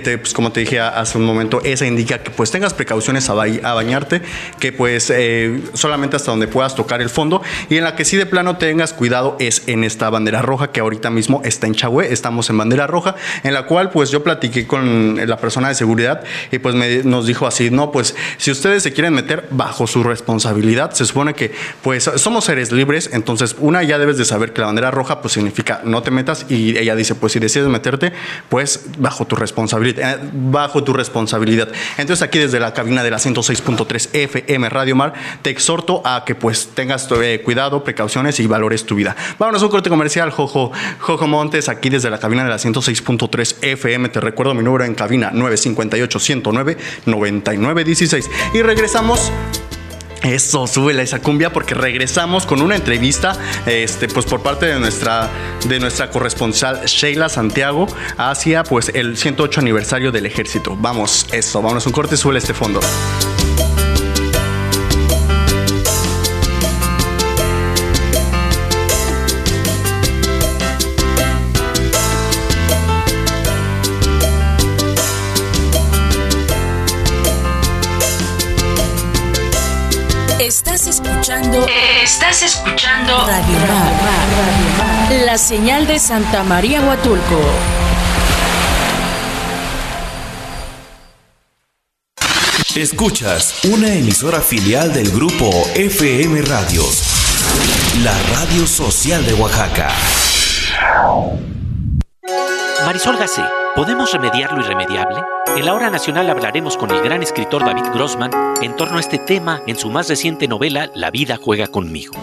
pues como te dije hace un momento, esa indica que pues tengas precauciones a, bañarte, que pues eh, solamente hasta donde puedas tocar el fondo y en la que sí de plano tengas cuidado es en esta bandera roja que ahorita mismo está en Chagüe, estamos en bandera roja, en la cual pues yo platiqué con la persona de seguridad y pues nos dijo así, no, pues si ustedes se quieren meter bajo su responsabilidad, se supone que pues somos seres libres, entonces una ya debes de saber que la bandera roja pues significa no te metas y ella dice pues si decides meterte pues bajo tu responsabilidad eh, bajo tu responsabilidad. Entonces aquí desde la cabina de la 106.3 FM Radio Mar te exhorto a que pues tengas eh, cuidado, precauciones y valores tu vida. Vámonos a un corte comercial, Jojo, Jojo Montes, aquí desde la cabina de la 106.3 FM. Te recuerdo mi número en cabina 958 109 9916 y regresamos eso, sube esa cumbia porque regresamos con una entrevista este, pues por parte de nuestra, de nuestra corresponsal Sheila Santiago hacia pues el 108 aniversario del ejército. Vamos, eso, vámonos un corte, sube este fondo. Estás escuchando Radio Mar, la señal de Santa María Huatulco. Escuchas una emisora filial del grupo FM Radios, la radio social de Oaxaca. Marisol Gacé, ¿podemos remediar lo irremediable? En la hora nacional hablaremos con el gran escritor David Grossman en torno a este tema en su más reciente novela La vida juega conmigo.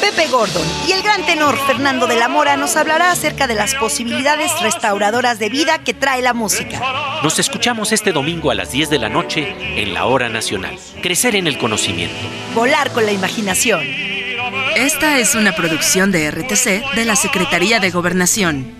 Pepe Gordon y el gran tenor Fernando de la Mora nos hablará acerca de las posibilidades restauradoras de vida que trae la música. Nos escuchamos este domingo a las 10 de la noche en la hora nacional. Crecer en el conocimiento. Volar con la imaginación. Esta es una producción de RTC de la Secretaría de Gobernación.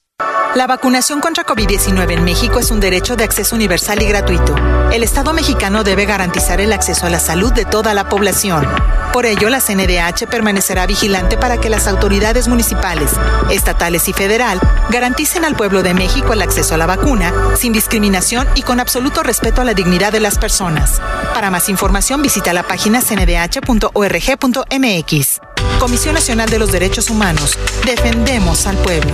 La vacunación contra COVID-19 en México es un derecho de acceso universal y gratuito. El Estado mexicano debe garantizar el acceso a la salud de toda la población. Por ello, la CNDH permanecerá vigilante para que las autoridades municipales, estatales y federal garanticen al pueblo de México el acceso a la vacuna sin discriminación y con absoluto respeto a la dignidad de las personas. Para más información, visita la página cndh.org.mx. Comisión Nacional de los Derechos Humanos. Defendemos al pueblo.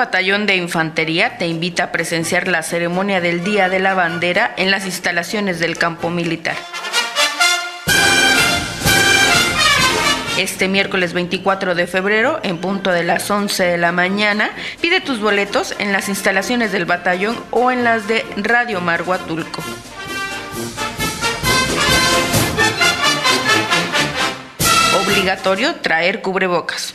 Batallón de Infantería te invita a presenciar la ceremonia del Día de la Bandera en las instalaciones del campo militar. Este miércoles 24 de febrero, en punto de las 11 de la mañana, pide tus boletos en las instalaciones del batallón o en las de Radio Marguatulco. Obligatorio traer cubrebocas.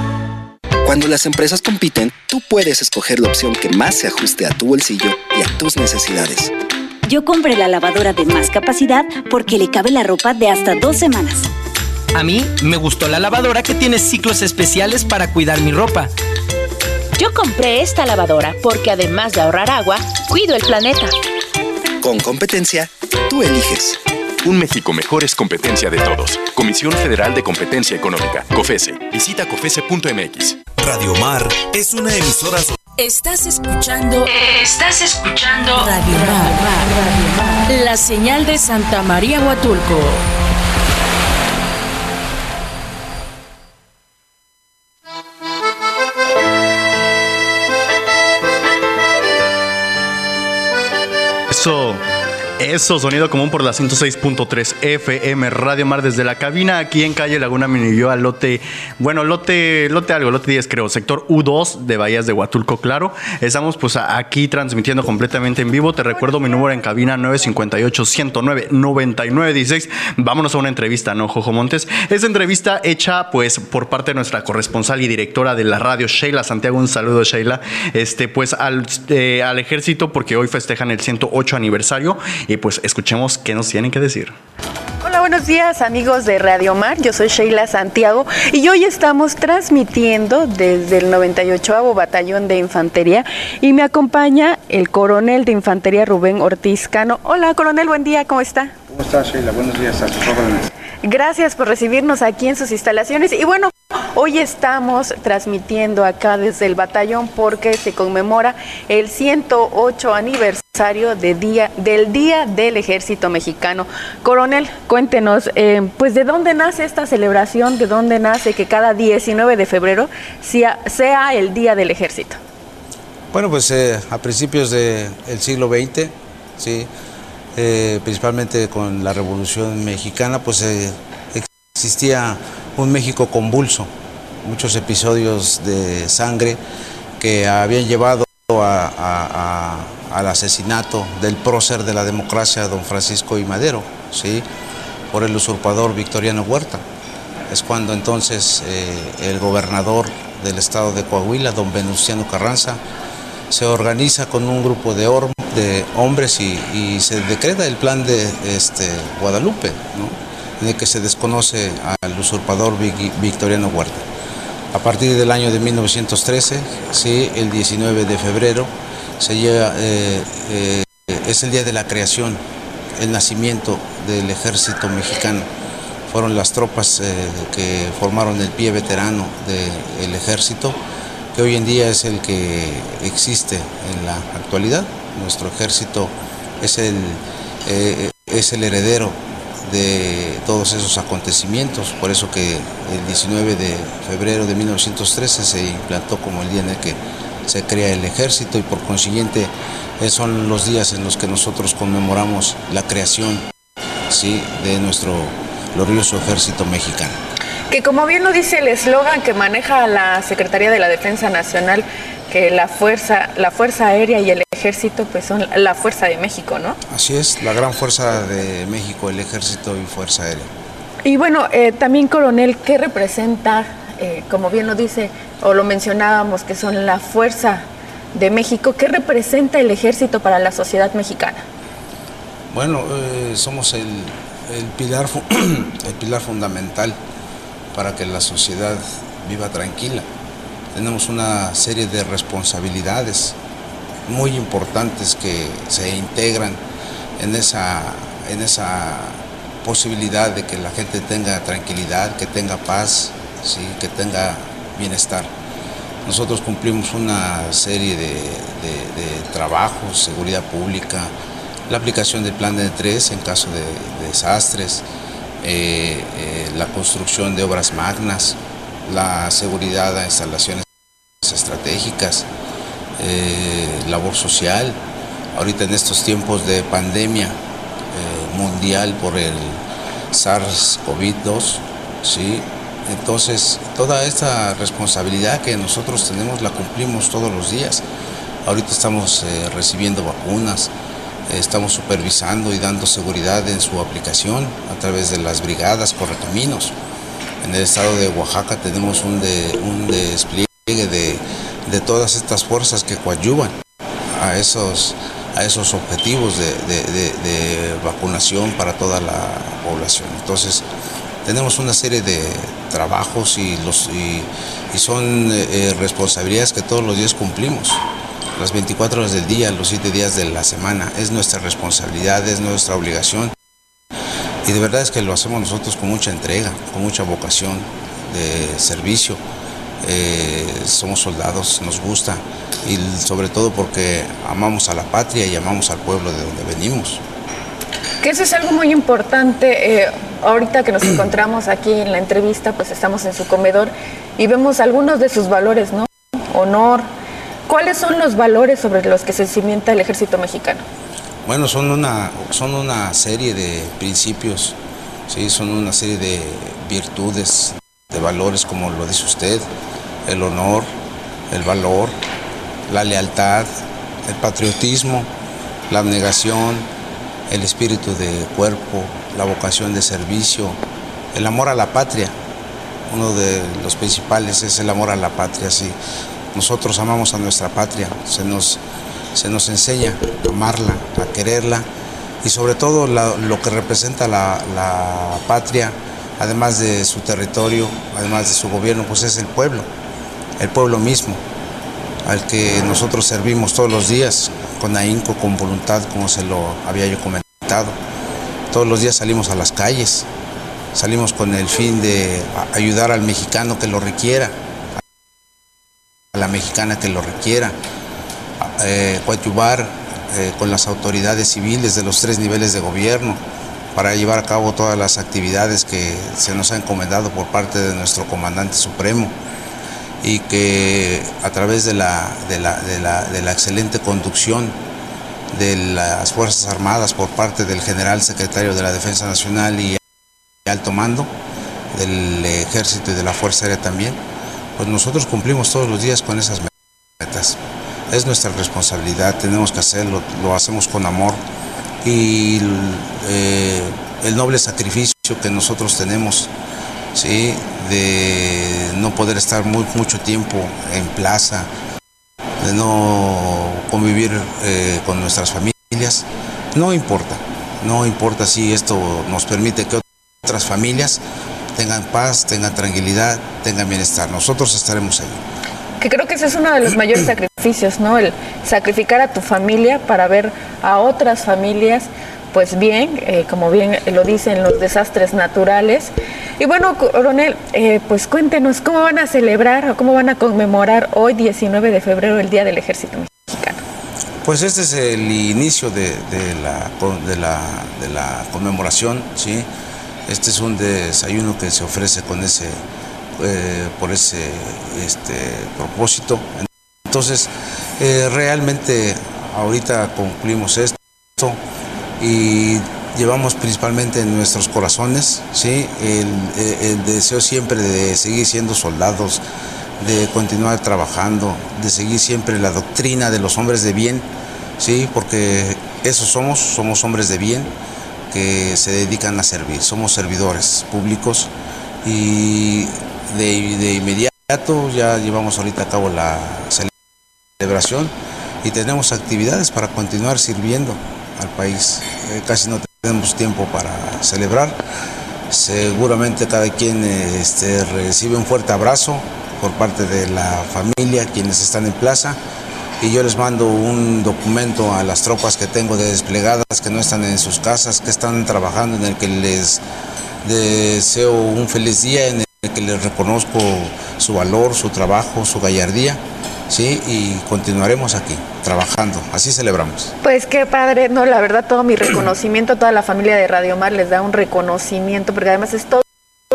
Cuando las empresas compiten, tú puedes escoger la opción que más se ajuste a tu bolsillo y a tus necesidades. Yo compré la lavadora de más capacidad porque le cabe la ropa de hasta dos semanas. A mí me gustó la lavadora que tiene ciclos especiales para cuidar mi ropa. Yo compré esta lavadora porque además de ahorrar agua, cuido el planeta. Con competencia, tú eliges. Un México mejor es competencia de todos. Comisión Federal de Competencia Económica, COFESE. Visita COFESE.mx. Radio Mar es una emisora. Estás escuchando. Estás escuchando. Radio Mar. La señal de Santa María Huatulco. Eso, sonido común por la 106.3 FM Radio Mar desde la cabina aquí en calle Laguna Minilloa, lote, bueno, lote, lote algo, lote 10 creo, sector U2 de Bahías de Huatulco, claro. Estamos pues aquí transmitiendo completamente en vivo. Te recuerdo mi número en cabina 958-109-9916. Vámonos a una entrevista, ¿no, Jojo Montes? Esta entrevista hecha pues por parte de nuestra corresponsal y directora de la radio, Sheila Santiago. Un saludo, Sheila. Este, pues al, eh, al ejército porque hoy festejan el 108 aniversario y pues escuchemos qué nos tienen que decir. Hola, buenos días amigos de Radio Mar, yo soy Sheila Santiago y hoy estamos transmitiendo desde el 98 Batallón de Infantería y me acompaña el coronel de Infantería Rubén Ortiz Cano. Hola coronel, buen día, ¿cómo está? ¿Cómo está Sheila? Buenos días a. Gracias por recibirnos aquí en sus instalaciones. Y bueno, hoy estamos transmitiendo acá desde el batallón porque se conmemora el 108 aniversario de día, del Día del Ejército Mexicano. Coronel, cuéntenos, eh, pues de dónde nace esta celebración, de dónde nace que cada 19 de febrero sea, el Día del Ejército. Bueno, pues eh, a principios del siglo XX, sí, eh, principalmente con la Revolución Mexicana, pues existía un México convulso, muchos episodios de sangre que habían llevado a- al asesinato del prócer de la democracia, don Francisco I. Madero, ¿sí? por el usurpador Victoriano Huerta. Es cuando entonces eh, el gobernador del estado de Coahuila, don Venustiano Carranza, se organiza con un grupo de, hombres y, se decreta el plan de este, Guadalupe, en el que se desconoce al usurpador Vic- Victoriano Huerta. A partir del año de 1913, sí, el 19 de febrero, se llega, eh, eh, es el día de la creación, el nacimiento del ejército mexicano. Fueron las tropas eh, que formaron el pie veterano del ejército, que hoy en día es el que existe en la actualidad. Nuestro ejército es el, es el heredero de todos esos acontecimientos, por eso que el 19 de febrero de 1913 se implantó como el día en el que se crea el ejército y por consiguiente eh, son los días en los que nosotros conmemoramos la creación ¿sí? de nuestro glorioso ejército mexicano. Que como bien lo dice el eslogan que maneja la Secretaría de la Defensa Nacional, que la fuerza, la fuerza aérea y el ejército pues son la fuerza de México, ¿no? Así es, la gran fuerza de México, el ejército y fuerza aérea. Y bueno, eh, también coronel, ¿qué representa, eh, como bien lo dice o lo mencionábamos, que son la fuerza de México, qué representa el ejército para la sociedad mexicana? Bueno, eh, somos el, el pilar, el pilar fundamental para que la sociedad viva tranquila. Tenemos una serie de responsabilidades muy importantes que se integran en esa, en esa posibilidad de que la gente tenga tranquilidad, que tenga paz, ¿sí? que tenga bienestar. Nosotros cumplimos una serie de, trabajos, seguridad pública, la aplicación del plan de tres en caso de, de desastres, eh, eh, la construcción de obras magnas, la seguridad a instalaciones estratégicas, eh, labor social. Ahorita en estos tiempos de pandemia eh, mundial por el SARS-CoV-2, ¿sí? Entonces, toda esta responsabilidad que nosotros tenemos la cumplimos todos los días. Ahorita estamos eh, recibiendo vacunas, estamos supervisando y dando seguridad en su aplicación a través de las brigadas Correcaminos. En el estado de Oaxaca tenemos un, un despliegue de, de todas estas fuerzas que coadyuvan a esos, a esos objetivos de, vacunación para toda la población. Entonces, tenemos una serie de trabajos y, los, y son eh, eh, responsabilidades que todos los días cumplimos. Las 24 horas del día, los 7 días de la semana. Es nuestra responsabilidad, es nuestra obligación. Y de verdad es que lo hacemos nosotros con mucha entrega, con mucha vocación de servicio. Eh, somos soldados, nos gusta y sobre todo porque amamos a la patria y amamos al pueblo de donde venimos. Que eso es algo muy importante. eh, ahorita que nos encontramos aquí en la entrevista, pues estamos en su comedor y vemos algunos de sus valores, ¿no? Honor. ¿Cuáles son los valores sobre los que se cimienta el ejército mexicano? Bueno, son una, son una serie de principios, ¿sí? son una serie de virtudes, de valores, como lo dice usted, el honor, el valor, la lealtad, el patriotismo, la abnegación, el espíritu de cuerpo, la vocación de servicio, el amor a la patria. Uno de los principales es el amor a la patria, sí. Nosotros amamos a nuestra patria, se nos, se nos enseña a amarla, a quererla y sobre todo lo que representa la, la patria, además de su territorio, además de su gobierno, pues es el pueblo, el pueblo mismo, al que nosotros servimos todos los días con ahínco, con voluntad, como se lo había yo comentado. Todos los días salimos a las calles, salimos con el fin de ayudar al mexicano que lo requiera, a la mexicana que lo requiera, eh, coadyuvar eh, con las autoridades civiles de los tres niveles de gobierno para llevar a cabo todas las actividades que se nos ha encomendado por parte de nuestro comandante supremo y que a través de la, de la, de la, de la excelente conducción de las Fuerzas Armadas por parte del general secretario de la Defensa Nacional y alto mando del Ejército y de la Fuerza Aérea también, pues nosotros cumplimos todos los días con esas metas. Es nuestra responsabilidad, tenemos que hacerlo, lo hacemos con amor y eh, el noble sacrificio que nosotros tenemos, ¿sí? de no poder estar muy, mucho tiempo en plaza, de no convivir eh, con nuestras familias, no importa, no importa si esto nos permite que otras familias tengan paz, tengan tranquilidad, tengan bienestar. Nosotros estaremos ahí. Que creo que ese es uno de los mayores sacrificios, El sacrificar a tu familia para ver a otras familias, pues bien, eh, como bien lo dicen los desastres naturales. Y bueno, coronel, eh, pues cuéntenos, ¿cómo van a celebrar o cómo van a conmemorar hoy, 19 de febrero, el Día del Ejército Mexicano? Pues este es el inicio de, de la, de, la, de la conmemoración, ¿sí? Este es un desayuno que se ofrece con ese, eh, por ese este, propósito. Entonces, eh, realmente ahorita concluimos esto y llevamos principalmente en nuestros corazones, ¿sí? el, el deseo siempre de seguir siendo soldados, de continuar trabajando, de seguir siempre la doctrina de los hombres de bien, ¿sí? porque eso somos, somos hombres de bien que se dedican a servir, somos servidores públicos y de, de inmediato ya llevamos ahorita a cabo la celebración y tenemos actividades para continuar sirviendo al país. Eh, casi no tenemos tiempo para celebrar. Seguramente cada quien este, recibe un fuerte abrazo por parte de la familia, quienes están en plaza. Y yo les mando un documento a las tropas que tengo de desplegadas, que no están en sus casas, que están trabajando, en el que les deseo un feliz día, en el que les reconozco su valor, su trabajo, su gallardía. ¿Sí? Y continuaremos aquí, trabajando. Así celebramos. Pues qué padre, no, la verdad, todo mi reconocimiento, toda la familia de Radio Mar les da un reconocimiento, porque además es todo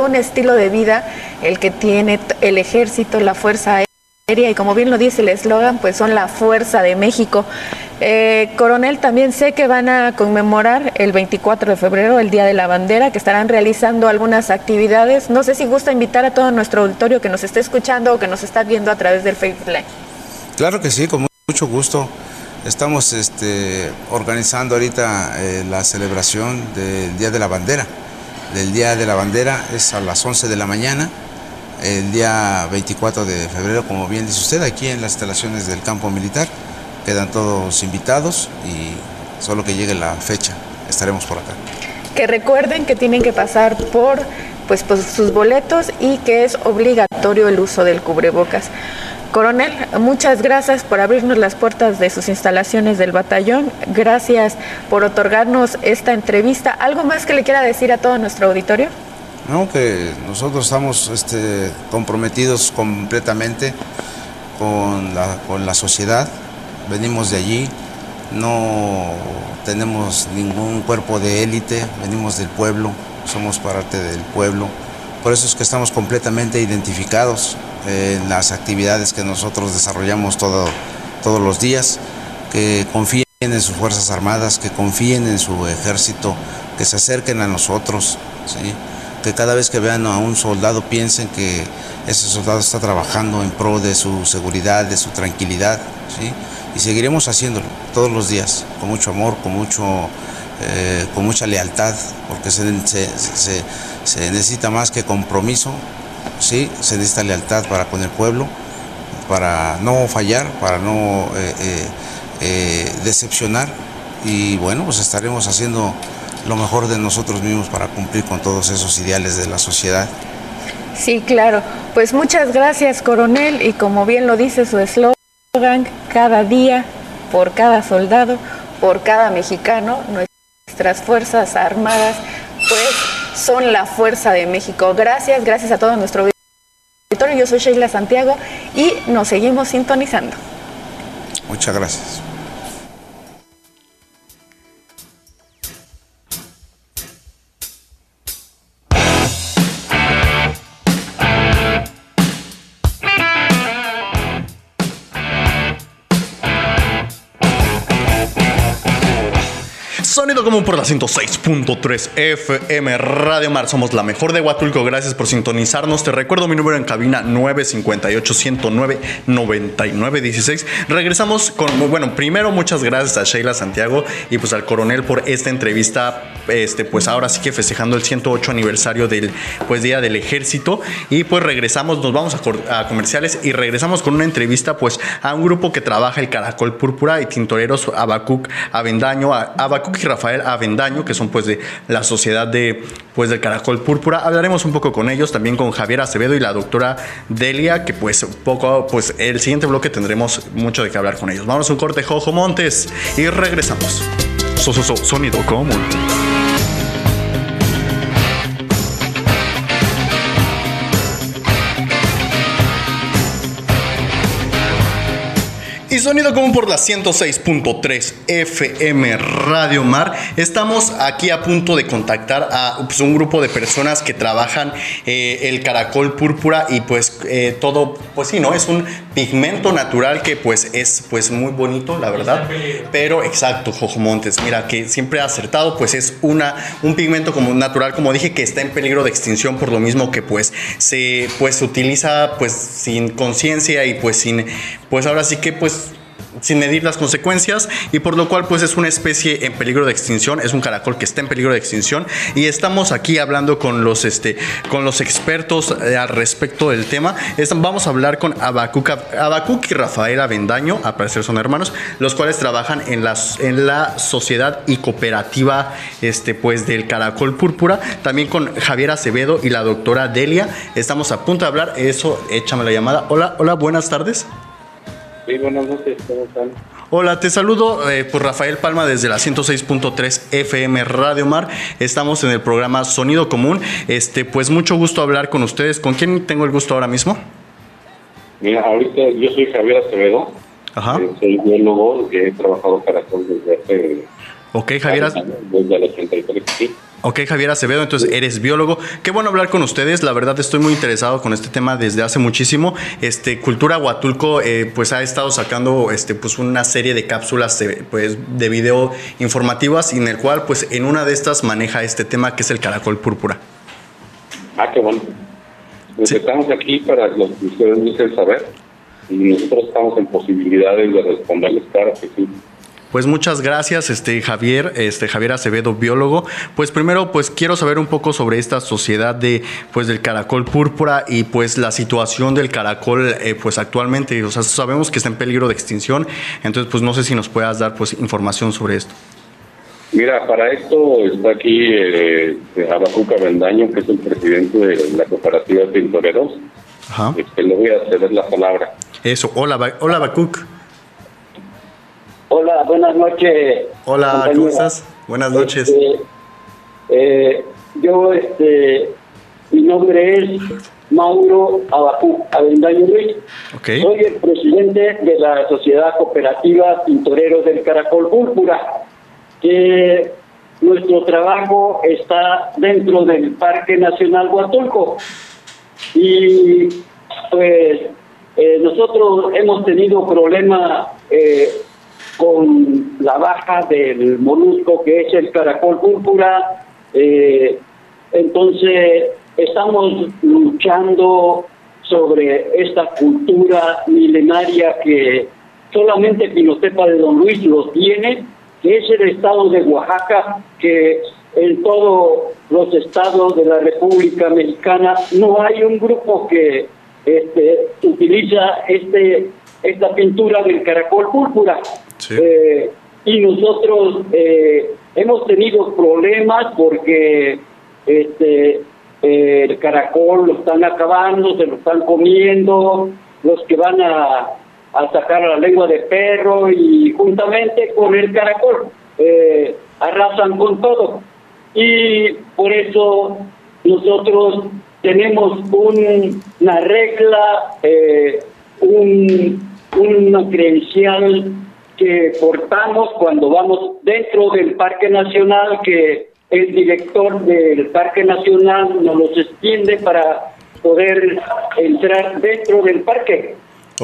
un estilo de vida el que tiene el ejército, la Fuerza Aérea, y como bien lo dice el eslogan, pues son la Fuerza de México. Eh, coronel, también sé que van a conmemorar el 24 de febrero, el Día de la Bandera, que estarán realizando algunas actividades. No sé si gusta invitar a todo nuestro auditorio que nos esté escuchando o que nos está viendo a través del Facebook Live. Claro que sí, con mucho gusto. Estamos este, organizando ahorita eh, la celebración del Día de la Bandera. El Día de la Bandera es a las 11 de la mañana, el día 24 de febrero, como bien dice usted, aquí en las instalaciones del campo militar. Quedan todos invitados y solo que llegue la fecha estaremos por acá. Que recuerden que tienen que pasar por pues, sus boletos y que es obligatorio el uso del cubrebocas. Coronel, muchas gracias por abrirnos las puertas de sus instalaciones del batallón. Gracias por otorgarnos esta entrevista. ¿Algo más que le quiera decir a todo nuestro auditorio? No, que nosotros estamos este, comprometidos completamente con la, con la sociedad, venimos de allí, no tenemos ningún cuerpo de élite, venimos del pueblo, somos parte del pueblo, por eso es que estamos completamente identificados en las actividades que nosotros desarrollamos todo, todos los días, que confíen en sus Fuerzas Armadas, que confíen en su ejército, que se acerquen a nosotros, ¿sí? que cada vez que vean a un soldado piensen que ese soldado está trabajando en pro de su seguridad, de su tranquilidad. ¿sí? y seguiremos haciéndolo todos los días, con mucho amor, con, mucho, eh, con mucha lealtad, porque se, se, se, necesita más que compromiso, ¿sí? se necesita lealtad para con el pueblo, para no fallar, para no eh, eh, decepcionar, y bueno, pues estaremos haciendo lo mejor de nosotros mismos para cumplir con todos esos ideales de la sociedad. Sí, claro. Pues muchas gracias, coronel, y como bien lo dice su eslogan, cada día, por cada soldado, por cada mexicano, nuestras Fuerzas Armadas, son la fuerza de México. Gracias, gracias a todo nuestro auditorio. Yo soy Sheila Santiago y nos seguimos sintonizando. Muchas gracias. Sonido común por la 106.3 FM Radio Mar. Somos la mejor de Huatulco. Gracias por sintonizarnos. Te recuerdo mi número en cabina 958-109-9916. Regresamos con, bueno, primero muchas gracias a Sheila Santiago y pues al coronel por esta entrevista. Este, pues ahora sí que festejando el 108 aniversario del pues Día del Ejército. Y pues regresamos, nos vamos a, comerciales y regresamos con una entrevista pues a un grupo que trabaja el Caracol Púrpura y tintoreros Abacuc Avendaño, Abacuc y Rafael Avendaño, que son pues de la sociedad de pues del Caracol Púrpura. Hablaremos un poco con ellos, también con Javier Acevedo y la doctora Delia, que pues poco, pues el siguiente bloque tendremos mucho de qué hablar con ellos. Vamos a un corte, Jojo Montes, y regresamos. So, sonido común. Y sonido común por la 106.3 FM Radio Mar. Estamos aquí a punto de contactar a pues, un grupo de personas que trabajan eh, el caracol púrpura y pues eh, todo, pues sí, ¿no? Es un pigmento natural que pues es pues muy bonito, la verdad. Pero exacto, Jojo Montes, mira que siempre ha acertado, pues es una, un pigmento como natural, como dije, que está en peligro de extinción por lo mismo que pues se pues utiliza pues sin conciencia y pues sin, pues ahora sí que pues sin medir las consecuencias y por lo cual pues es una especie en peligro de extinción, es un caracol que está en peligro de extinción y estamos aquí hablando con los, este, con los expertos eh, al respecto del tema. vamos a hablar con Abacuc, y Rafael Avendaño, a parecer son hermanos, los cuales trabajan en, las, en la sociedad y cooperativa este, pues, del caracol púrpura, también con Javier Acevedo y la doctora Delia. Estamos a punto de hablar, eso, échame la llamada. Hola, hola, buenas tardes. Sí, buenas noches, ¿cómo están? Hola, te saludo eh, por Rafael Palma desde la 106.3 FM Radio Mar. Estamos en el programa Sonido Común. Este, pues mucho gusto hablar con ustedes. ¿Con quién tengo el gusto ahora mismo? Mira, ahorita yo soy Javier Acevedo. Ajá. Eh, soy biólogo que he trabajado para desde hace... Ok, Javier. Desde el 83, sí. Ok, Javier Acevedo, entonces eres biólogo. Qué bueno hablar con ustedes. La verdad estoy muy interesado con este tema desde hace muchísimo. Este Cultura Huatulco eh, pues ha estado sacando este pues una serie de cápsulas de, pues de video informativas en el cual pues en una de estas maneja este tema que es el caracol púrpura. Ah, qué bueno. Pues estamos aquí para los que ustedes dicen saber y nosotros estamos en posibilidades de responderles, claro que sí. Pues muchas gracias, este Javier, este Javier Acevedo, biólogo. Pues primero, pues quiero saber un poco sobre esta sociedad de, pues del caracol púrpura y pues la situación del caracol, eh, pues actualmente, o sea, sabemos que está en peligro de extinción, entonces pues no sé si nos puedas dar pues información sobre esto. Mira, para esto está aquí eh, Abacuca Bendaño, que es el presidente de la cooperativa Pintoreros. Ajá. Este, le voy a ceder la palabra. Eso, hola, hola Abacuc. Hola, buenas noches. Hola, ¿cómo estás? Buenas noches. Este, eh, yo, este, mi nombre es Mauro Abacú Avendaño Luis. Soy el presidente de la Sociedad Cooperativa Pintoreros del Caracol Púrpura, que nuestro trabajo está dentro del Parque Nacional Huatulco. Y pues eh, nosotros hemos tenido problemas eh, con la baja del molusco que es el caracol púrpura. Eh, entonces, estamos luchando sobre esta cultura milenaria que solamente Pinotepa de Don Luis lo tiene, que es el estado de Oaxaca, que en todos los estados de la República Mexicana no hay un grupo que este, utiliza este esta pintura del caracol púrpura. Eh, y nosotros eh, hemos tenido problemas porque este el caracol lo están acabando, se lo están comiendo, los que van a, a sacar la lengua de perro y juntamente con el caracol eh, arrasan con todo. Y por eso nosotros tenemos una regla, un, una credencial que portamos cuando vamos dentro del Parque Nacional, que el director del Parque Nacional nos los extiende para poder entrar dentro del parque.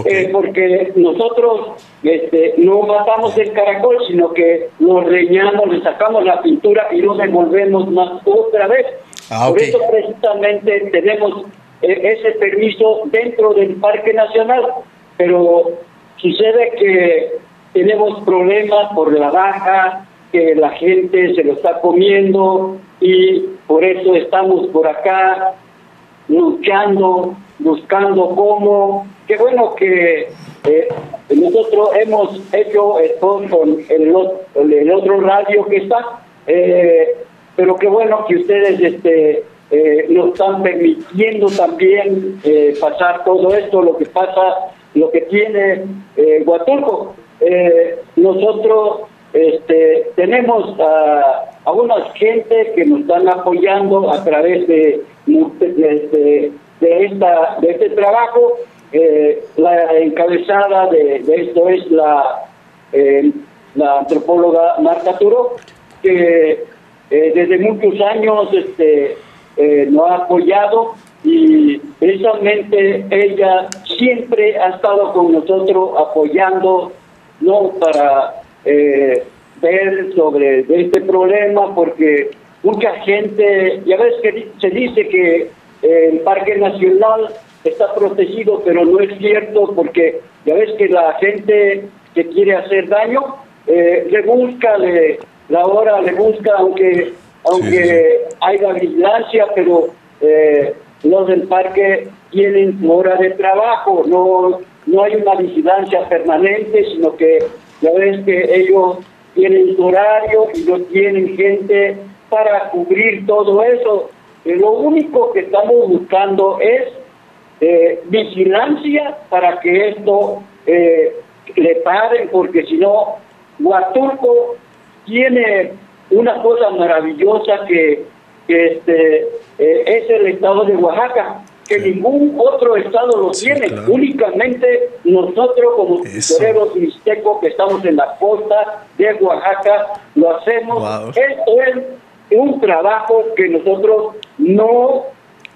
Eh, porque nosotros este, no matamos el caracol, sino que lo reñamos, le sacamos la pintura y lo devolvemos más otra vez. Ah, Por eso precisamente tenemos eh, ese permiso dentro del Parque Nacional, pero sucede que tenemos problemas por la baja, que la gente se lo está comiendo y por eso estamos por acá luchando, buscando cómo. Qué bueno que eh, nosotros hemos hecho esto con el, el, otro radio que está, eh, pero qué bueno que ustedes este, eh, nos están permitiendo también eh, pasar todo esto, lo que pasa, lo que tiene eh, Huatulco. Eh, nosotros este, tenemos a, a una gente que nos están apoyando a través de, de, esta, de este trabajo. Eh, la encabezada de, esto es la, la antropóloga Marta Turo, que desde muchos años este, nos ha apoyado y precisamente ella siempre ha estado con nosotros apoyando, no para ver sobre este problema, porque mucha gente, ya ves que se dice que el Parque Nacional está protegido, pero no es cierto porque ya ves que la gente que quiere hacer daño eh, le busca, le, la hora le busca, aunque aunque haya vigilancia, pero eh, los del parque tienen hora de trabajo, no, no hay una vigilancia permanente, sino que ya ves que ellos tienen su horario y no tienen gente para cubrir todo eso. Eh, lo único que estamos buscando es eh, vigilancia para que esto eh, le paren, porque si no, Huatulco tiene una cosa maravillosa que, este, es el estado de Oaxaca, que ningún otro estado lo tiene, únicamente nosotros como toreros mixtecos que estamos en la costa de Oaxaca lo hacemos. Esto es un trabajo que nosotros no,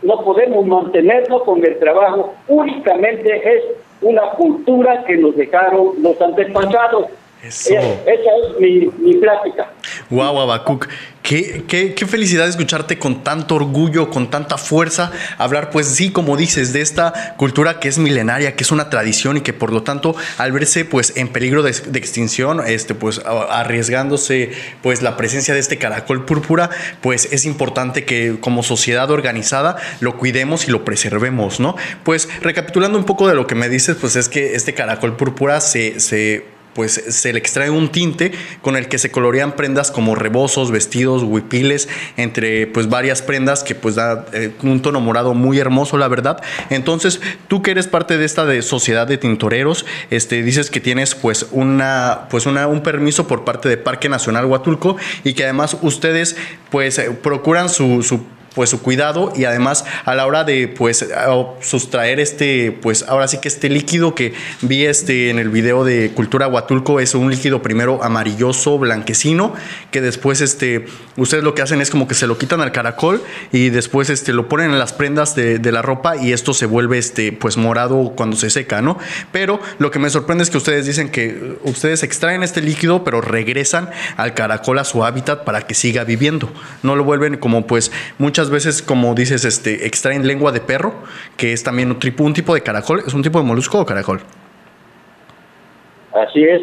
no podemos mantenernos con el trabajo, únicamente es una cultura que nos dejaron los antepasados. Eso. Esa es mi, mi plática. Wow, Abacuc. Qué, qué, qué, felicidad escucharte con tanto orgullo, con tanta fuerza, hablar, pues sí, como dices, de esta cultura que es milenaria, que es una tradición y que por lo tanto, al verse pues en peligro de, extinción, este, pues arriesgándose pues la presencia de este caracol púrpura, pues es importante que como sociedad organizada lo cuidemos y lo preservemos, ¿no? Pues recapitulando un poco de lo que me dices, pues es que este caracol púrpura se, se pues se le extrae un tinte con el que se colorean prendas como rebozos, vestidos, huipiles, entre pues varias prendas que pues da eh, un tono morado muy hermoso, la verdad. Entonces, tú que eres parte de esta de sociedad de tintoreros, este, dices que tienes pues una, pues una, un permiso por parte de Parque Nacional Huatulco y que además ustedes pues eh, procuran su, su pues su cuidado y además a la hora de pues sustraer este pues ahora sí que este líquido que vi este en el video de Cultura Huatulco es un líquido primero amarilloso blanquecino que después este ustedes lo que hacen es como que se lo quitan al caracol y después este lo ponen en las prendas de, la ropa y esto se vuelve este pues morado cuando se seca no pero lo que me sorprende es que ustedes dicen que ustedes extraen este líquido pero regresan al caracol a su hábitat para que siga viviendo. No lo vuelven como pues muchas veces, como dices, este, extraen lengua de perro, que es también un tipo, un tipo de caracol. ¿Es un tipo de molusco o caracol? Así es.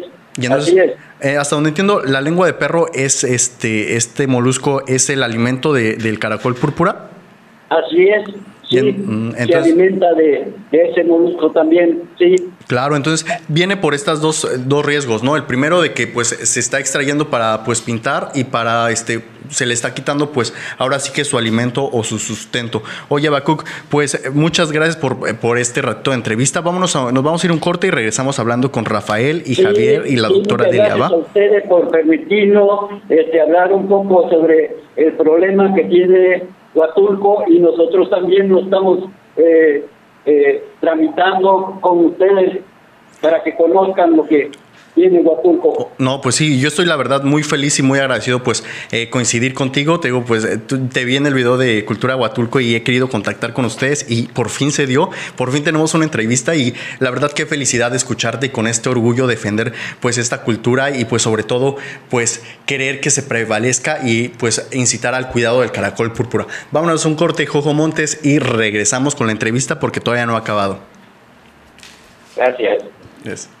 así es. Eh, hasta donde entiendo, la lengua de perro es este, este molusco, es el alimento del caracol púrpura. Así es. Sí, mm, se alimenta de, ese molusco también, sí. Claro, entonces viene por estas dos, dos riesgos, ¿no? El primero de que pues se está extrayendo para pues pintar y para este se le está quitando pues ahora sí que su alimento o su sustento. Oye, Bakuk, pues muchas gracias por, por este rato de entrevista. Vámonos a, nos vamos a ir un corte y regresamos hablando con Rafael y Javier y la doctora Delia. Gracias a ustedes por permitirnos este, hablar un poco sobre el problema que tiene Huatulco y nosotros también lo estamos eh, eh, tramitando con ustedes para que conozcan lo que no, pues sí, yo estoy la verdad muy feliz y muy agradecido pues eh, coincidir contigo. Te digo, pues eh, te vi en el video de Cultura Huatulco y he querido contactar con ustedes y por fin se dio, por fin tenemos una entrevista y la verdad qué felicidad de escucharte y con este orgullo defender pues esta cultura y pues sobre todo pues querer que se prevalezca y pues incitar al cuidado del caracol púrpura. Vámonos a un corte, Jojo Montes, y regresamos con la entrevista porque todavía no ha acabado. Gracias.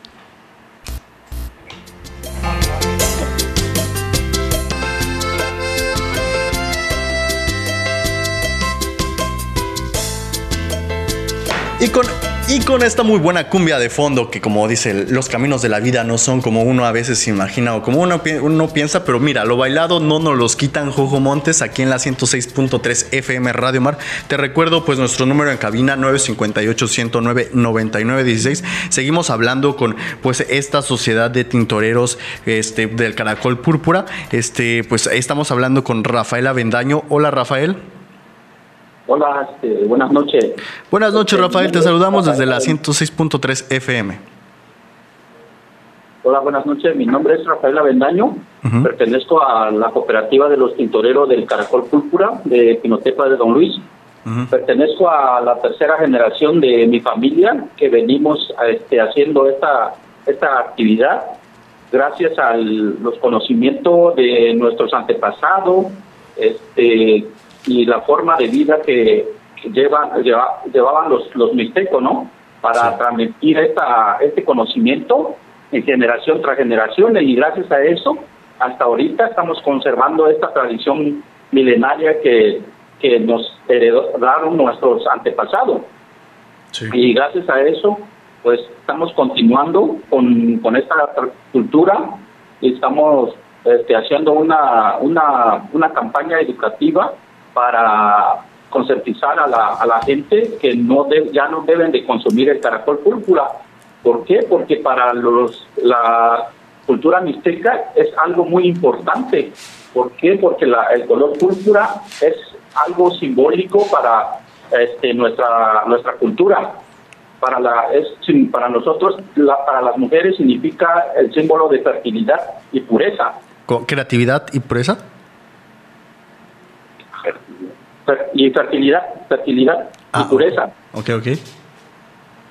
Y con, y con esta muy buena cumbia de fondo, que como dice, los caminos de la vida no son como uno a veces imagina o como uno, uno piensa, pero mira, lo bailado no nos los quitan Jojo Montes aquí en la 106.3 FM Radio Mar. Te recuerdo pues nuestro número en cabina 958-109-9916. Seguimos hablando con pues esta sociedad de tintoreros este, del Caracol Púrpura. Este, pues estamos hablando con Rafael Avendaño. Hola Rafael. Hola, este, buenas noches. Buenas noches, Rafael. Te saludamos desde la 106.3 FM. Hola, buenas noches. Mi nombre es Rafael Avendaño. Pertenezco a la cooperativa de los tintoreros del Caracol Púrpura de Pinotepa de Don Luis. Pertenezco a la tercera generación de mi familia que venimos este, haciendo esta, esta actividad gracias a los conocimientos de nuestros antepasados este, y la forma de vida que, llevan, llevaban los, los mixtecos, ¿no? Para transmitir esta, este conocimiento en generación tras generación y gracias a eso hasta ahorita estamos conservando esta tradición milenaria que, que nos heredaron nuestros antepasados. Y gracias a eso, pues estamos continuando con, con esta cultura y estamos este, haciendo una, una, una campaña educativa para concientizar a la, a la gente que no ya no deben de consumir el caracol púrpura ¿Por qué? Porque para los la cultura mixteca es algo muy importante. ¿Por qué? Porque el color púrpura es algo simbólico para este, nuestra nuestra cultura. Para la es para nosotros para las mujeres significa el símbolo de fertilidad y pureza. ¿Creatividad y pureza? Y fertilidad, fertilidad y ah, pureza. Ok, ok.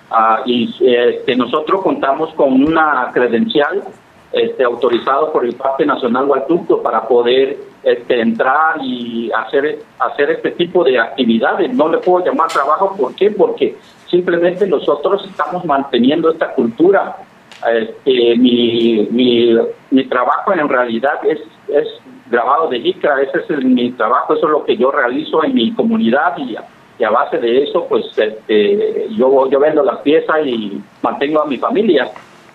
Ah, y este, nosotros contamos con una credencial este, autorizado por el Parque Nacional Hualtuco para poder este, entrar y hacer, hacer este tipo de actividades. No le puedo llamar trabajo, ¿por qué? Porque simplemente nosotros estamos manteniendo esta cultura. Este, mi, mi, mi trabajo en realidad es, es grabado de ICRA, ese es mi trabajo, eso es lo que yo realizo en mi comunidad y y a base de eso, pues este, yo, yo vendo las piezas y mantengo a mi familia.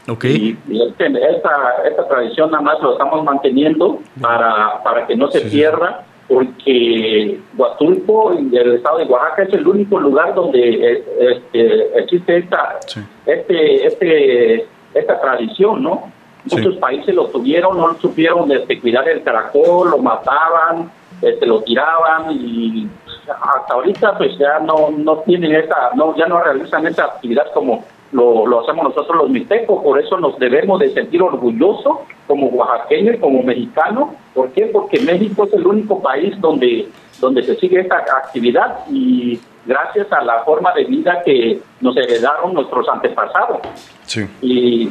Okay. Y, este, esta, esta tradición nada más lo estamos manteniendo para, para que no se pierda, porque Huatulco, el estado de Oaxaca, es el único lugar donde eh, este, existe esta, este, este, esta tradición, ¿no? Muchos países lo tuvieron, no supieron este, cuidar el caracol, lo mataban, este, lo tiraban y hasta ahorita pues ya no, no tienen esa, no, ya no realizan esa actividad como lo, lo hacemos nosotros los mixtecos, por eso nos debemos de sentir orgullosos como oaxaqueños y como mexicanos. ¿Por qué? Porque México es el único país donde, donde se sigue esta actividad y gracias a la forma de vida que nos heredaron nuestros antepasados. Sí. Y,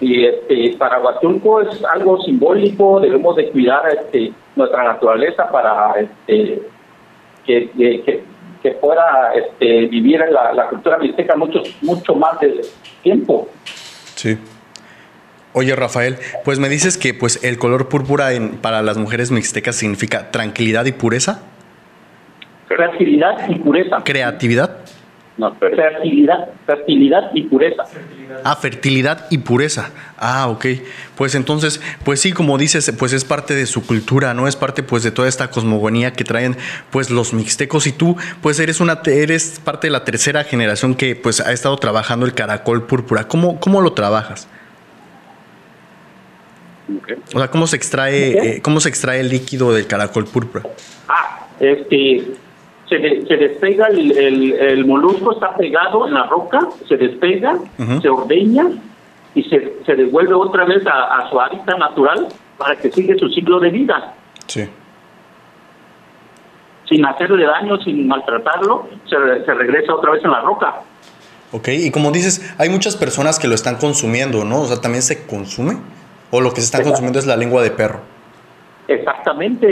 y este, para Huatulco es algo simbólico, debemos de cuidar este, nuestra naturaleza para este, que, que, pueda este, vivir en la, cultura mixteca mucho, mucho más de tiempo. Sí. Oye Rafael, pues me dices que pues el color púrpura en, para las mujeres mixtecas significa tranquilidad y pureza. Creatividad y pureza. Creatividad. No, fertilidad, fertilidad y pureza. Ah, fertilidad y pureza. Ah, ok. Pues entonces, pues sí, como dices, pues es parte de su cultura, ¿no? Es parte pues de toda esta cosmogonía que traen pues los mixtecos y tú pues eres una eres parte de la tercera generación que pues ha estado trabajando el caracol púrpura. ¿Cómo, cómo lo trabajas? O sea, ¿cómo se extrae eh, cómo se extrae el líquido del caracol púrpura? Ah, este se, se despega el, el, molusco, está pegado en la roca, se despega, se ordeña y se, se devuelve otra vez a, su hábitat natural para que siga su ciclo de vida. Sí. Sin hacerle daño, sin maltratarlo, se, se regresa otra vez en la roca. Ok, y como dices, hay muchas personas que lo están consumiendo, ¿no? O sea, ¿también se consume? ¿O lo que se está consumiendo es la lengua de perro? Exactamente,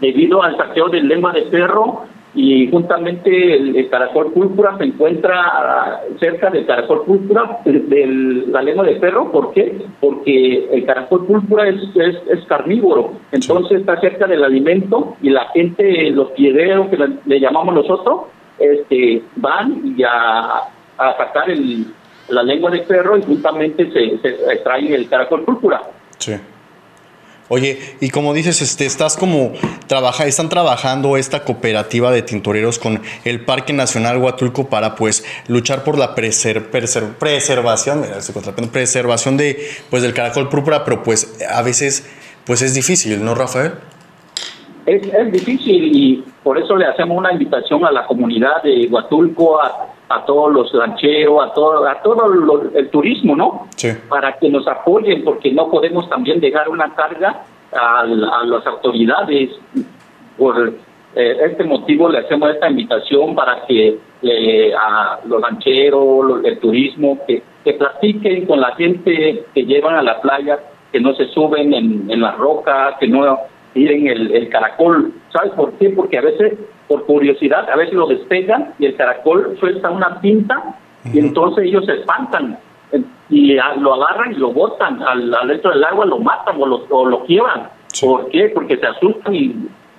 debido al saqueo de lengua de perro, y juntamente el, caracol púrpura se encuentra cerca del caracol púrpura de la lengua de perro. ¿Por qué? Porque el caracol púrpura es, carnívoro, entonces está cerca del alimento y la gente, los piedreros que le, llamamos nosotros, este, van y a, a sacar el, la lengua de perro y juntamente se, se extrae el caracol púrpura. Sí. Oye, y como dices, este, estás como trabaja, están trabajando esta cooperativa de tintoreros con el Parque Nacional Huatulco para pues luchar por la preser, preservación, preservación de pues del caracol púrpura, pero pues a veces pues es difícil, ¿no, Rafael? Es, es difícil y por eso le hacemos una invitación a la comunidad de Huatulco, a, todos los rancheros, a todo, a todo el turismo, ¿no? Para que nos apoyen, porque no podemos también dejar una carga a, las autoridades. Por eh, este motivo le hacemos esta invitación para que a los rancheros, el turismo, que, que platiquen con la gente que llevan a la playa, que no se suben en, en las rocas, que no miren el, el caracol. ¿Sabes por qué? Porque a veces, por curiosidad, a veces lo despegan y el caracol suelta una pinta y entonces ellos se espantan y lo agarran y lo botan al, dentro del agua, lo matan o lo, o lo quiebran. ¿Por qué? Porque se asustan y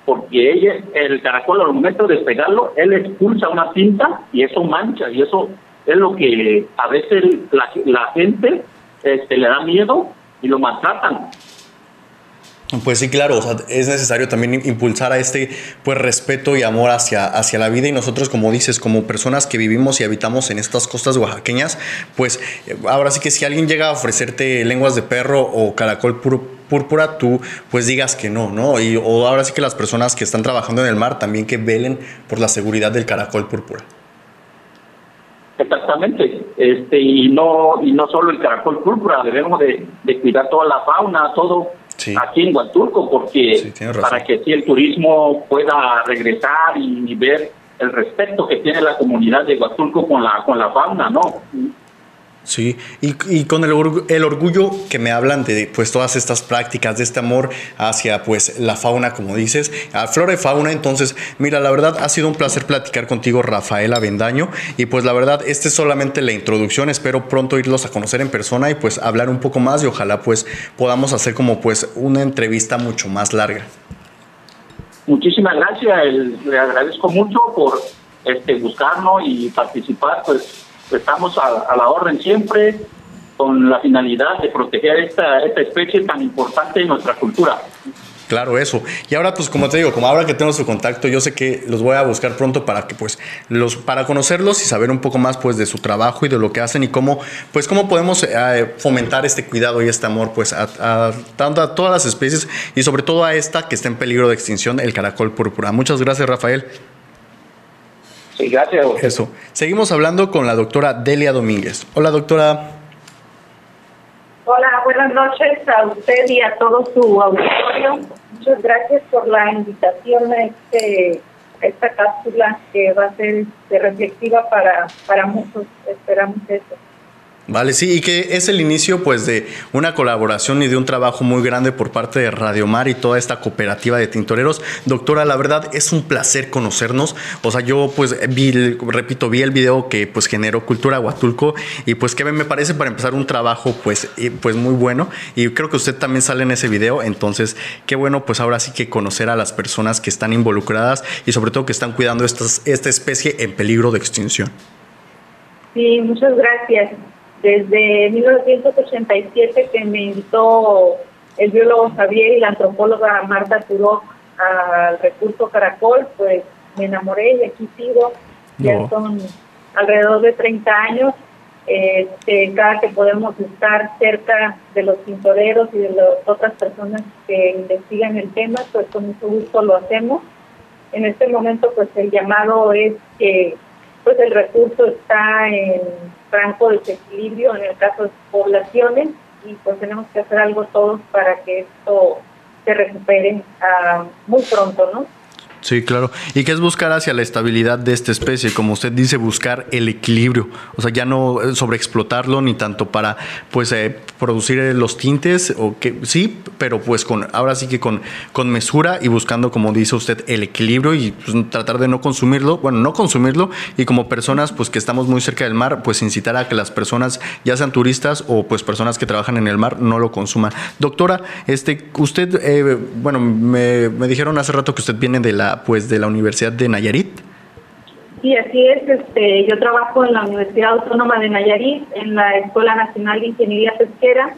porque ella, el caracol al momento de despegarlo, él expulsa una pinta y eso mancha y eso es lo que a veces la, la gente este, le da miedo y lo maltratan. Pues sí, claro, es necesario también impulsar a este pues respeto y amor hacia, hacia la vida y nosotros, como dices, como personas que vivimos y habitamos en estas costas oaxaqueñas, pues eh, ahora sí que si alguien llega a ofrecerte lenguas de perro o caracol púrpura, tú pues digas que no, ¿no? Y, o ahora sí que las personas que están trabajando en el mar también que velen por la seguridad del caracol púrpura. Exactamente, este y no y no solo el caracol púrpura, debemos de, de cuidar toda la fauna, todo aquí en Huatulco, porque para que si el turismo pueda regresar y, ver el respeto que tiene la comunidad de Huatulco con la con la fauna, ¿no? Sí, y, con el, el, orgullo que me hablan de pues todas estas prácticas, de este amor hacia pues la fauna, como dices, a flora y fauna, entonces, mira, la verdad ha sido un placer platicar contigo, Rafael Avendaño, y pues la verdad, esta es solamente la introducción, espero pronto irlos a conocer en persona y pues hablar un poco más y ojalá pues podamos hacer como pues una entrevista mucho más larga. Muchísimas gracias, le agradezco mucho por este buscarnos y participar, pues estamos a, la orden siempre con la finalidad de proteger esta, esta especie tan importante en nuestra cultura. Claro, eso. Y ahora, pues como te digo, como ahora que tengo su contacto, yo sé que los voy a buscar pronto para que, pues, los, para conocerlos y saber un poco más, pues, de su trabajo y de lo que hacen y cómo, pues, cómo podemos eh, fomentar este cuidado y este amor, pues, a, a, a, todas las especies y sobre todo a esta que está en peligro de extinción, el caracol púrpura. Muchas gracias, Rafael. Sí, gracias. Eso. Seguimos hablando con la doctora Delia Domínguez. Hola, doctora. Hola, buenas noches a usted y a todo su auditorio. Muchas gracias por la invitación a, este, esta cápsula que va a ser reflexiva para, para muchos. Esperamos eso. Vale, sí, y que es el inicio pues de una colaboración y de un trabajo muy grande por parte de Radio Mar y toda esta cooperativa de tintoreros. Doctora, la verdad es un placer conocernos. O sea, yo pues vi, repito, vi el video que pues generó Cultura Huatulco y pues que me parece para empezar un trabajo pues, pues muy bueno y creo que usted también sale en ese video, entonces qué bueno pues ahora sí que conocer a las personas que están involucradas y sobre todo que están cuidando estas, esta especie en peligro de extinción. Sí, muchas gracias. Desde 1987 que me invitó el biólogo Javier y la antropóloga Marta Turó al recurso Caracol, pues me enamoré y aquí sigo. Ya son alrededor de 30 años. Este, cada que podemos estar cerca de los pintoreros y de las otras personas que investigan el tema, pues con mucho gusto lo hacemos. En este momento, pues el llamado es que pues el recurso está en franco desequilibrio en el caso de poblaciones y pues tenemos que hacer algo todos para que esto se recupere uh, muy pronto, ¿no? Sí, claro. ¿Y qué es buscar hacia la estabilidad de esta especie? Como usted dice, buscar el equilibrio. O sea, ya no eh, sobreexplotarlo ni tanto para pues eh, producir eh, los tintes, o que sí, pero pues con ahora sí que con, con mesura y buscando, como dice usted, el equilibrio y pues, tratar de no consumirlo, bueno, no consumirlo, y como personas pues que estamos muy cerca del mar, pues incitar a que las personas, ya sean turistas o pues personas que trabajan en el mar, no lo consuman. Doctora, este, usted, bueno, me, me dijeron hace rato que usted viene de la pues de la Universidad de Nayarit. Sí, así es. Este, yo trabajo en la Universidad Autónoma de Nayarit, en la Escuela Nacional de Ingeniería Pesquera.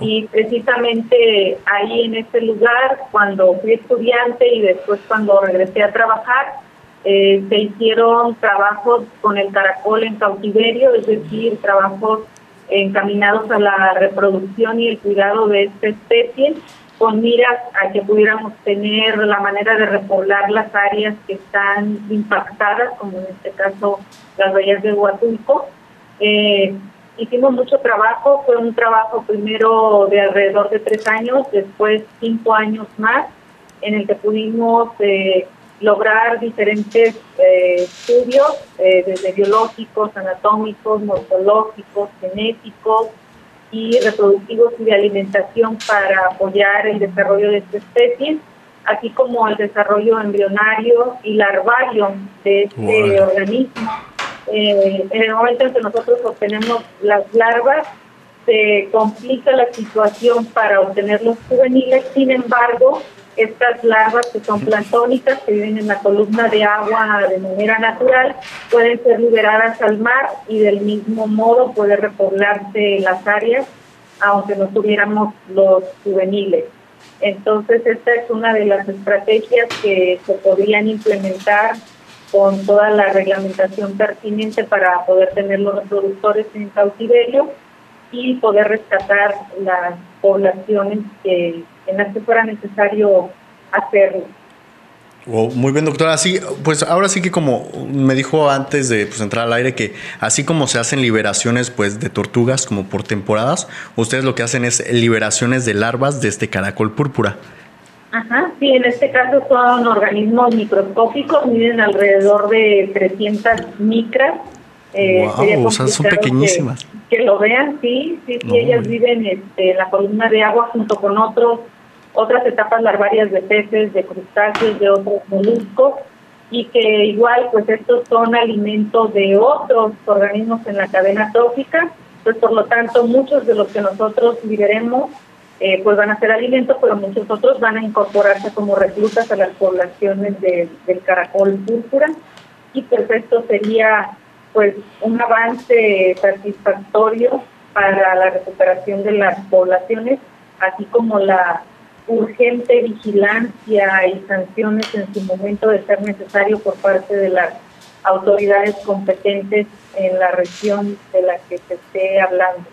Y precisamente ahí en ese lugar, cuando fui estudiante y después cuando regresé a trabajar, eh, se hicieron trabajos con el caracol en cautiverio, es decir, trabajos encaminados a la reproducción y el cuidado de esta especie con miras a que pudiéramos tener la manera de repoblar las áreas que están impactadas, como en este caso las bahías de Huatulco. Eh, hicimos mucho trabajo, fue un trabajo primero de alrededor de tres años, después cinco años más, en el que pudimos eh, lograr diferentes eh, estudios, eh, desde biológicos, anatómicos, morfológicos, genéticos y reproductivos y de alimentación para apoyar el desarrollo de esta especie, así como el desarrollo embrionario y larvario de este organismo. Eh, en el momento en que nosotros obtenemos las larvas, se complica la situación para obtener los juveniles, sin embargo, estas larvas que son planctónicas, que viven en la columna de agua de manera natural, pueden ser liberadas al mar y del mismo modo poder repoblarse las áreas, aunque no tuviéramos los juveniles. Entonces, esta es una de las estrategias que se podrían implementar con toda la reglamentación pertinente para poder tener los reproductores en cautiverio y poder rescatar las poblaciones que en las que fuera necesario hacerlo. Oh, muy bien, doctora. Sí, pues ahora sí que como me dijo antes de pues, entrar al aire que así como se hacen liberaciones pues de tortugas como por temporadas, ustedes lo que hacen es liberaciones de larvas de este caracol púrpura. Ajá, sí, en este caso son organismos microscópicos, miden alrededor de 300 micras. Eh, wow, o sea, son pequeñísimas. Que, lo vean, sí, sí, sí, ellas viven este, en la columna de agua junto con otros otras etapas larvarias de peces, de crustáceos, de otros moluscos, y que igual, pues estos son alimentos de otros organismos en la cadena trófica, pues por lo tanto, muchos de los que nosotros liberemos eh, pues van a ser alimentos, pero muchos otros van a incorporarse como reclutas a las poblaciones del caracol púrpura. Y pues esto sería pues un avance satisfactorio para la recuperación de las poblaciones, así como la urgente vigilancia y sanciones en su momento de ser necesario por parte de las autoridades competentes en la región de la que se esté hablando.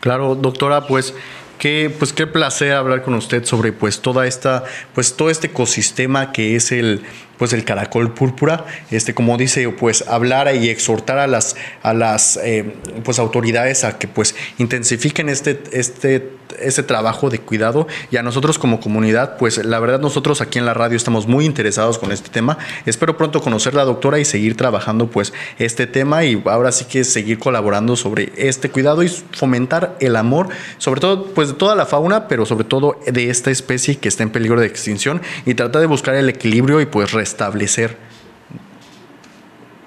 Claro, doctora, pues Qué, pues qué placer hablar con usted sobre pues toda esta, pues todo este ecosistema que es el, pues el caracol púrpura, este, como dice, pues hablar y exhortar a las, a las eh, pues autoridades a que pues intensifiquen este, este ese trabajo de cuidado y a nosotros como comunidad, pues la verdad nosotros aquí en la radio estamos muy interesados con este tema. Espero pronto conocer la doctora y seguir trabajando pues este tema y ahora sí que seguir colaborando sobre este cuidado y fomentar el amor, sobre todo pues de toda la fauna, pero sobre todo de esta especie que está en peligro de extinción y tratar de buscar el equilibrio y pues restablecer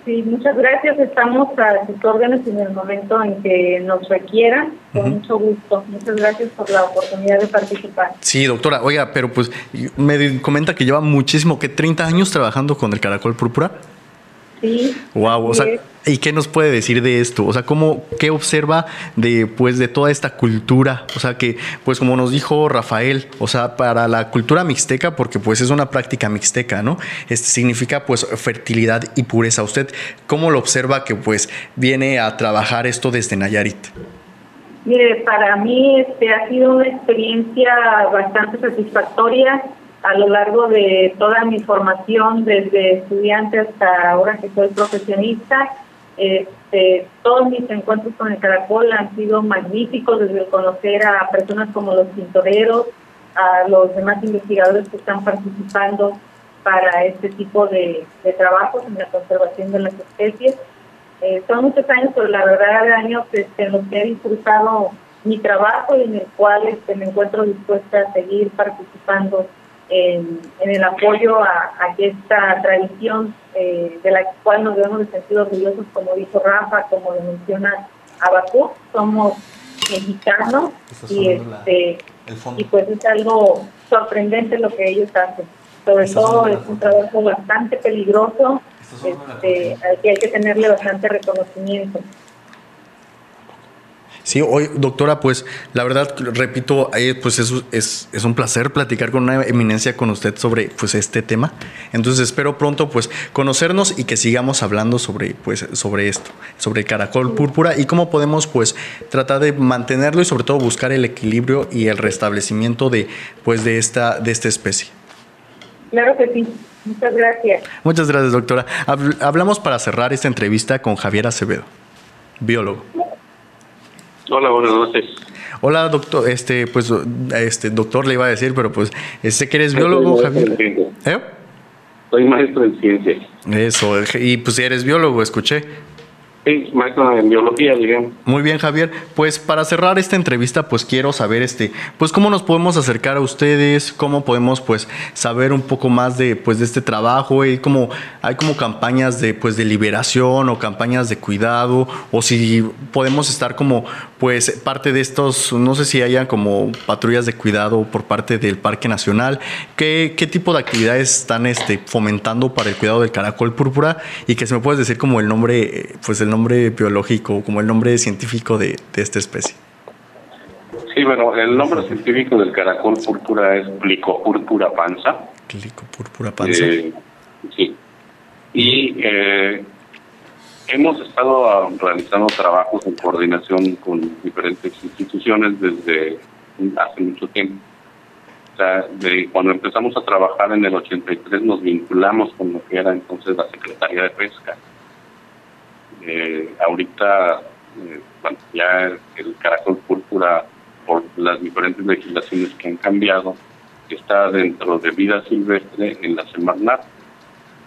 Sí, muchas gracias. Estamos a sus órdenes en el momento en que nos requieran. Con mucho gusto. Muchas gracias por la oportunidad de participar. Sí, doctora. Oiga, pero pues me comenta que lleva muchísimo, que 30 años trabajando con el caracol púrpura. Sí. Wow, o sea, ¿y qué nos puede decir de esto? O sea, ¿cómo, qué observa de, pues, de toda esta cultura? O sea, que, pues, como nos dijo Rafael, o sea, para la cultura mixteca, porque pues es una práctica mixteca, ¿no? Este significa, pues, fertilidad y pureza. ¿Usted cómo lo observa que, pues, viene a trabajar esto desde Nayarit? Mire, para mí este ha sido una experiencia bastante satisfactoria a lo largo de toda mi formación, desde estudiante hasta ahora que soy profesionista. Este, todos mis encuentros con el caracol han sido magníficos, desde conocer a personas como los pintoreros, a los demás investigadores que están participando para este tipo de, trabajos en la conservación de las especies. Eh, son muchos años, pero la verdad de años este, en los que he disfrutado mi trabajo y en el cual este, me encuentro dispuesta a seguir participando en, el apoyo a, esta tradición eh, de la cual nos debemos de sentir orgullosos, como dijo Rafa, como lo menciona Abacú, somos mexicanos y, este, y pues es algo sorprendente lo que ellos hacen. Sobre todo es un trabajo bastante peligroso, este, al que hay que tenerle bastante reconocimiento. Sí, hoy, doctora, pues la verdad, repito, eh, pues es, es, es, un placer platicar con una eminencia con usted sobre pues, este tema. Entonces espero pronto pues conocernos y que sigamos hablando sobre, pues, sobre esto, sobre el caracol púrpura y cómo podemos pues tratar de mantenerlo y sobre todo buscar el equilibrio y el restablecimiento de, pues, de, esta, de esta especie. Claro que sí. Muchas gracias. Muchas gracias, doctora. Hablamos para cerrar esta entrevista con Javier Acevedo, biólogo. Hola, buenas noches. Hola, doctor. Este, pues, este, doctor le iba a decir, pero pues, sé que eres biólogo, Javier. ¿Eh? Soy maestro en ciencia. Eso, y pues si eres biólogo, escuché. Sí, maestro en biología, digamos. Muy bien, Javier. Pues para cerrar esta entrevista, pues quiero saber, este, pues cómo nos podemos acercar a ustedes, cómo podemos, pues, saber un poco más de, pues, de este trabajo. Hay como, hay como campañas de, pues, de liberación o campañas de cuidado, o si podemos estar como, pues, parte de estos, no sé si hayan como patrullas de cuidado por parte del Parque Nacional. ¿Qué, qué tipo de actividades están, este, fomentando para el cuidado del caracol púrpura? Y que se me puedes decir como el nombre, pues, el nombre biológico, como el nombre científico de, esta especie? Sí, bueno, el nombre científico del caracol púrpura es púrpura panza. púrpura panza. Eh, sí. Y eh, hemos estado ah, realizando trabajos en coordinación con diferentes instituciones desde hace mucho tiempo. O sea, de cuando empezamos a trabajar en el 83 nos vinculamos con lo que era entonces la Secretaría de Pesca eh, ahorita, eh, ya el caracol púrpura, por las diferentes legislaciones que han cambiado, está dentro de vida silvestre en la Semarnat,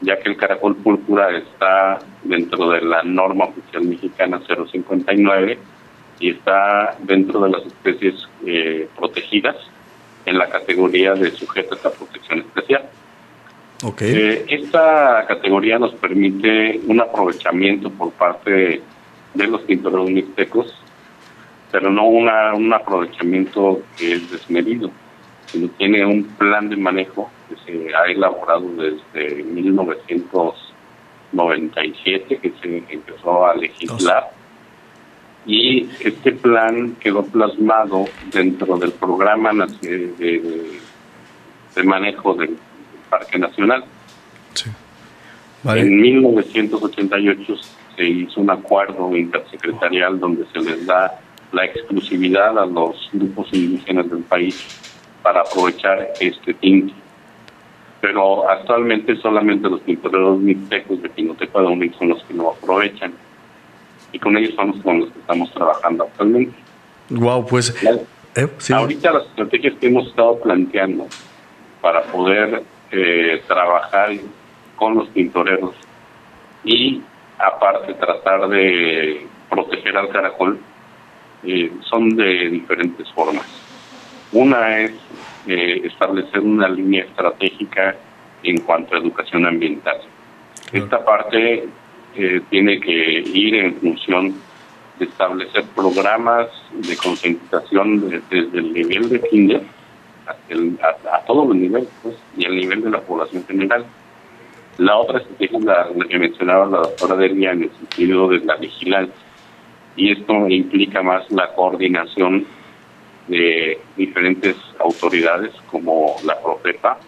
ya que el caracol púrpura está dentro de la norma oficial mexicana 059 y está dentro de las especies eh, protegidas en la categoría de sujetas a protección especial. Eh, esta categoría nos permite un aprovechamiento por parte de los pintores mixtecos, pero no una, un aprovechamiento que es desmedido, sino tiene un plan de manejo que se ha elaborado desde 1997, que se empezó a legislar. Y este plan quedó plasmado dentro del programa de manejo del Parque Nacional. En 1988 se hizo un acuerdo intersecretarial donde se les da la exclusividad a los grupos indígenas del país para aprovechar este tinte. Pero actualmente solamente los pintoreros mixtecos de Pinotepa de Unix son los que lo aprovechan. Y con ellos somos con los que estamos trabajando actualmente. Wow, pues... Eh, ahorita las estrategias que hemos estado planteando para poder eh, trabajar con los pintoreros y aparte tratar de proteger al caracol eh, son de diferentes formas. Una es eh, establecer una línea estratégica en cuanto a educación ambiental. Esta parte tiene que ir en función de establecer programas de concientización desde el nivel de kinder a, todos los niveles pues, y al nivel de la población general. La otra estrategia es la, que mencionaba la doctora Delia en el sentido de la vigilancia. Y esto implica más la coordinación de diferentes autoridades como la Profepa,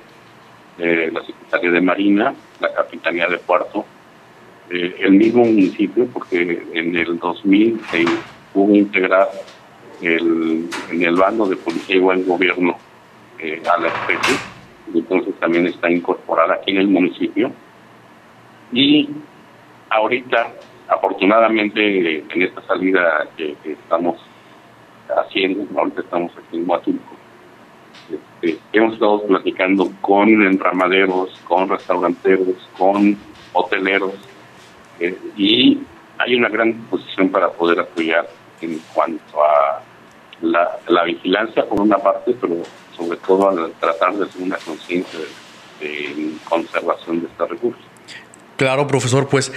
eh, la Secretaría de Marina, la Capitanía de Puerto, eh, el mismo municipio, porque en el 2000 se hubo integrar en el bando de policía igual gobierno eh, a la especie, entonces también está incorporada aquí en el municipio. Y ahorita, afortunadamente, en esta salida que, estamos haciendo, ahorita estamos aquí en Huatulco, este, hemos estado platicando con enramaderos, con restauranteros, con hoteleros, eh, y hay una gran disposición para poder apoyar en cuanto a la, la vigilancia por una parte, pero sobre todo al tratar de hacer una conciencia de, conservación de estos recursos. Claro, profesor, pues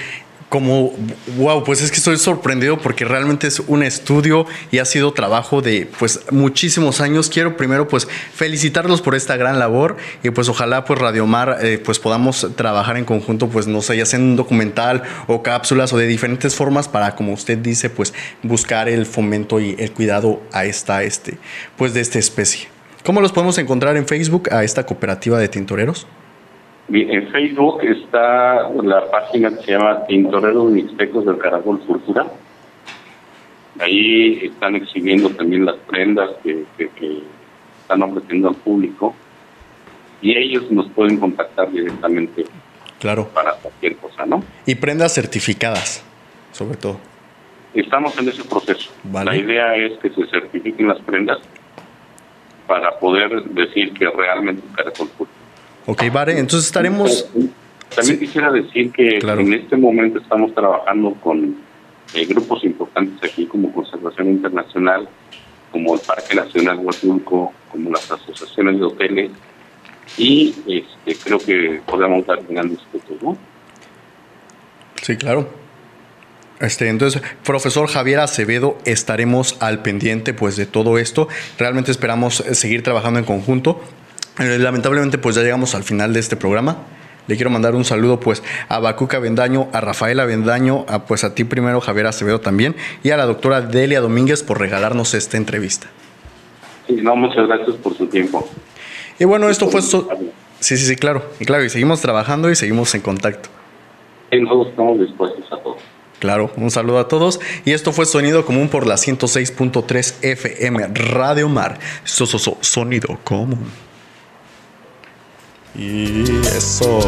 como, wow, pues es que estoy sorprendido porque realmente es un estudio y ha sido trabajo de pues muchísimos años. Quiero primero pues felicitarlos por esta gran labor y pues ojalá pues Radiomar eh, pues podamos trabajar en conjunto pues no sé, ya sea en un documental o cápsulas o de diferentes formas para como usted dice pues buscar el fomento y el cuidado a esta este pues de esta especie. ¿Cómo los podemos encontrar en Facebook a esta cooperativa de tintoreros? En Facebook está la página que se llama Tintoreros Mixtecos del Caracol Cultura. Ahí están exhibiendo también las prendas que, están ofreciendo al público y ellos nos pueden contactar directamente claro. para cualquier cosa, ¿no? Y prendas certificadas, sobre todo. Estamos en ese proceso. La idea es que se certifiquen las prendas para poder decir que realmente Caracol Cultura. Ok, vale, entonces estaremos... También quisiera decir que en este momento estamos trabajando con eh, grupos importantes aquí como Conservación Internacional, como el Parque Nacional Huatulco, como las asociaciones de hoteles, y este, creo que podemos dar grandes frutos, ¿no? Sí, claro. Este, entonces, profesor Javier Acevedo, estaremos al pendiente pues de todo esto. Realmente esperamos eh, seguir trabajando en conjunto eh, lamentablemente pues ya llegamos al final de este programa. Le quiero mandar un saludo pues a Bacuca Vendaño, a Rafaela Vendaño, a, pues a ti primero Javier Acevedo también y a la doctora Delia Domínguez por regalarnos esta entrevista. Sí, no, muchas gracias por su tiempo. Y bueno, esto fue... sí, sí, sí, claro. Y claro, y seguimos trabajando y seguimos en contacto. Y nosotros estamos dispuestos a todo. Claro, un saludo a todos. Y esto fue Sonido Común por la 106.3 FM Radio Mar. So, so, sonido Común. Y eso.